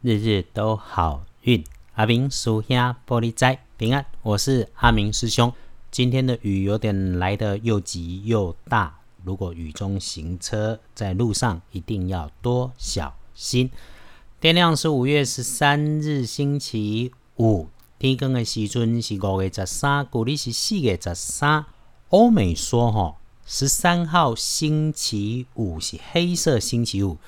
日日都好运。阿明属下玻璃斋平安，我是阿明师兄。今天的雨有点来得又急又大，如果雨中行车，在路上一定要多小心。天亮是五月十三日星期五，天光的时阵是五月十三，古历是四月十三。欧美说哈，十三号星期五是黑色星期五。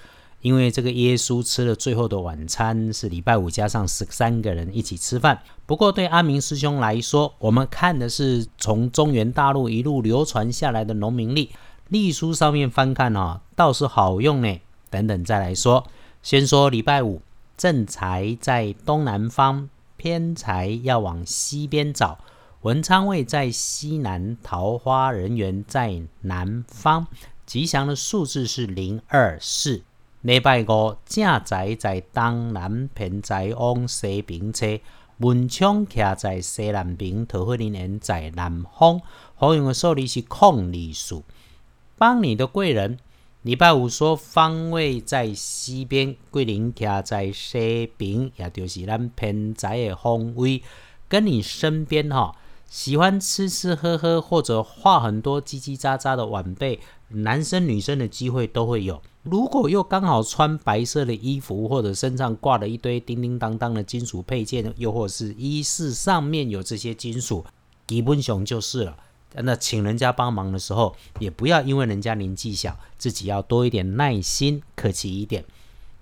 因为这个耶稣吃了最后的晚餐是礼拜五，加上十三个人一起吃饭。不过对阿明师兄来说，我们看的是从中原大陆一路流传下来的农民历，历书上面翻看哦，倒是好用呢。等等再来说，先说礼拜五，正财在东南方，偏财要往西边找，文昌位在西南，桃花人缘在南方，吉祥的数字是零二四。礼拜五，正财在东南，偏财往西边车，文昌徛在西南边，桃花人缘在南方。好用的数字是空里数。帮你的贵人，礼拜五说方位在西边，桂林徛在西边，也就是咱偏财的方位。跟你身边哈，喜欢吃吃喝喝或者话很多、叽叽喳喳的晚辈，男生女生的机会都会有。如果又刚好穿白色的衣服，或者身上挂了一堆叮叮当当的金属配件，又或是衣饰上面有这些金属，基本上就是了。那请人家帮忙的时候，也不要因为人家年纪小，自己要多一点耐心，客气一点。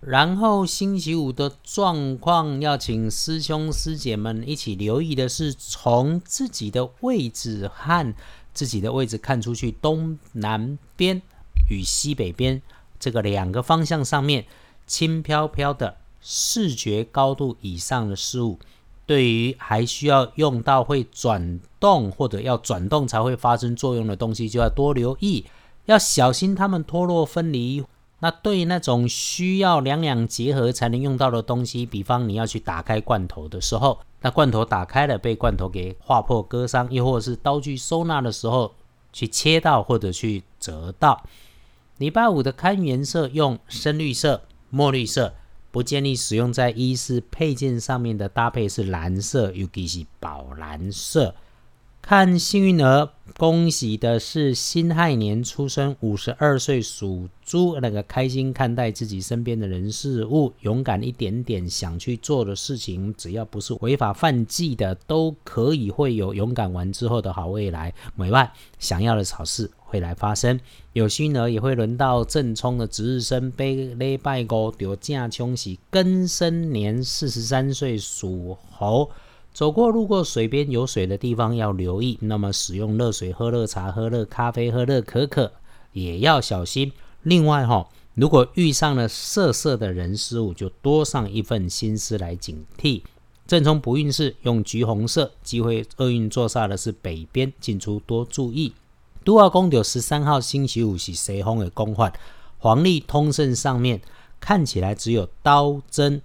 然后星期五的状况，要请师兄师姐们一起留意的是，从自己的位置和自己的位置看出去，东南边与西北边。这个两个方向上面轻飘飘的视觉高度以上的事物，对于还需要用到会转动或者要转动才会发生作用的东西，就要多留意，要小心它们脱落分离。那对于那种需要两两结合才能用到的东西，比方你要去打开罐头的时候，那罐头打开了被罐头给划破割伤，又或是刀具收纳的时候去切到或者去折到。礼拜五的看颜色用深绿色、墨绿色，不建议使用在衣饰配件上面的搭配是蓝色，尤其是宝蓝色。看幸运儿，恭喜的是辛亥年出生，五十二岁属猪，那个开心看待自己身边的人事物，勇敢一点点，想去做的事情，只要不是违法犯纪的，都可以会有勇敢完之后的好未来。每外想要的好事会来发生，有幸儿也会轮到正冲的值日生，被礼拜五就正冲是庚申年，四十三岁属猴。走过路过水边有水的地方要留意，那么使用热水喝热茶、喝热咖啡、喝热可可也要小心。另外哈，如果遇上了色色的人事物，就多上一份心思来警惕。正冲不运势用橘红色，机会厄运坐煞的是北边，进出多注意。都二宫有十三号星期五是西风的宫患，黄历通胜上面看起来只有刀针，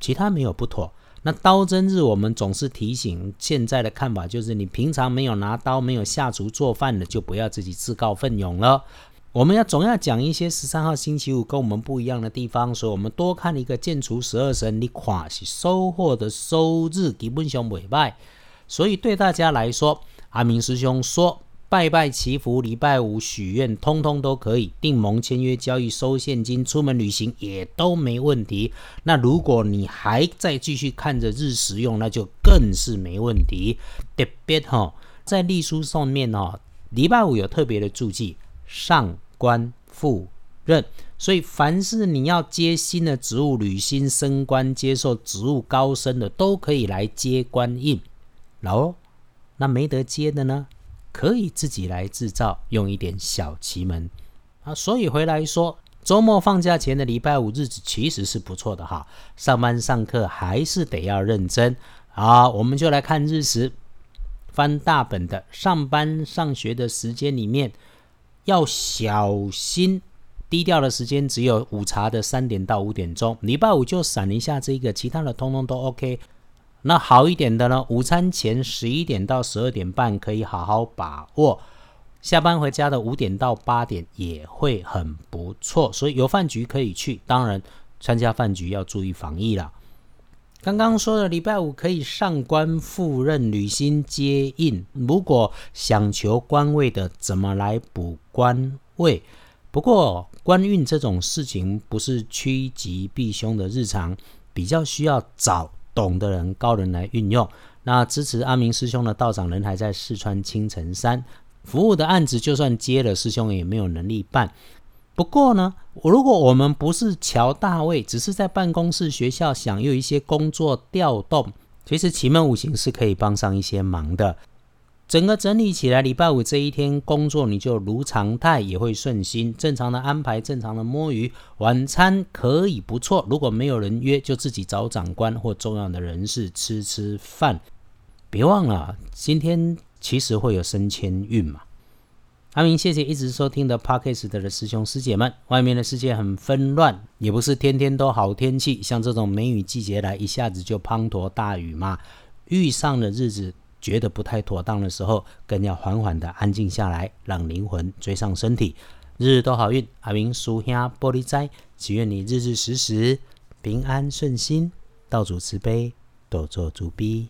其他没有不妥。那刀针日，我们总是提醒，现在的看法就是，你平常没有拿刀、没有下厨做饭的，就不要自己自告奋勇了。我们要总要讲一些十三号星期五跟我们不一样的地方，所以我们多看一个建除十二神，你垮是收获的收日基本上尾拜。所以对大家来说，阿明师兄说。拜拜祈福，礼拜五许愿，通通都可以。订盟签约交易，收现金，出门旅行也都没问题。那如果你还在继续看着日食用，那就更是没问题。特别哈，在历书上面哦，礼拜五有特别的注记，上官赴任。所以凡是你要接新的职务、履新升官、接受职务高升的，都可以来接官印。哦，那没得接的呢？可以自己来制造，用一点小奇门啊，所以回来说，周末放假前的礼拜五日子其实是不错的哈。上班上课还是得要认真啊。我们就来看日时，翻大本的上班上学的时间里面要小心，低调的时间只有午茶的三点到五点钟，礼拜五就闪一下这个，其他的通通都 OK。那好一点的呢？午餐前十一点到十二点半可以好好把握，下班回家的五点到八点也会很不错，所以有饭局可以去。当然，参加饭局要注意防疫了。刚刚说的礼拜五可以上官赴任、履新接应。如果想求官位的，怎么来补官位？不过官运这种事情不是趋吉避凶的日常，比较需要找懂的人、高人来运用。那支持阿明师兄的道长人还在四川青城山，服务的案子就算接了，师兄也没有能力办。不过呢，如果我们不是乔大卫，只是在办公室、学校想有一些工作调动，其实奇门五行是可以帮上一些忙的。整个整理起来，礼拜五这一天工作你就如常态，也会顺心，正常的安排，正常的摸鱼，晚餐可以不错。如果没有人约，就自己找长官或重要的人士吃吃饭。别忘了，今天其实会有升迁运嘛。阿明，谢谢一直收听的 Podcast 的师兄师姐们。外面的世界很纷乱，也不是天天都好天气。像这种梅雨季节来，一下子就滂沱大雨嘛。遇上的日子觉得不太妥当的时候，更要缓缓的安静下来，让灵魂追上身体。日日都好运，阿明书兄玻璃斋，祈愿你日日时时平安顺心，道主慈悲，多做主逼。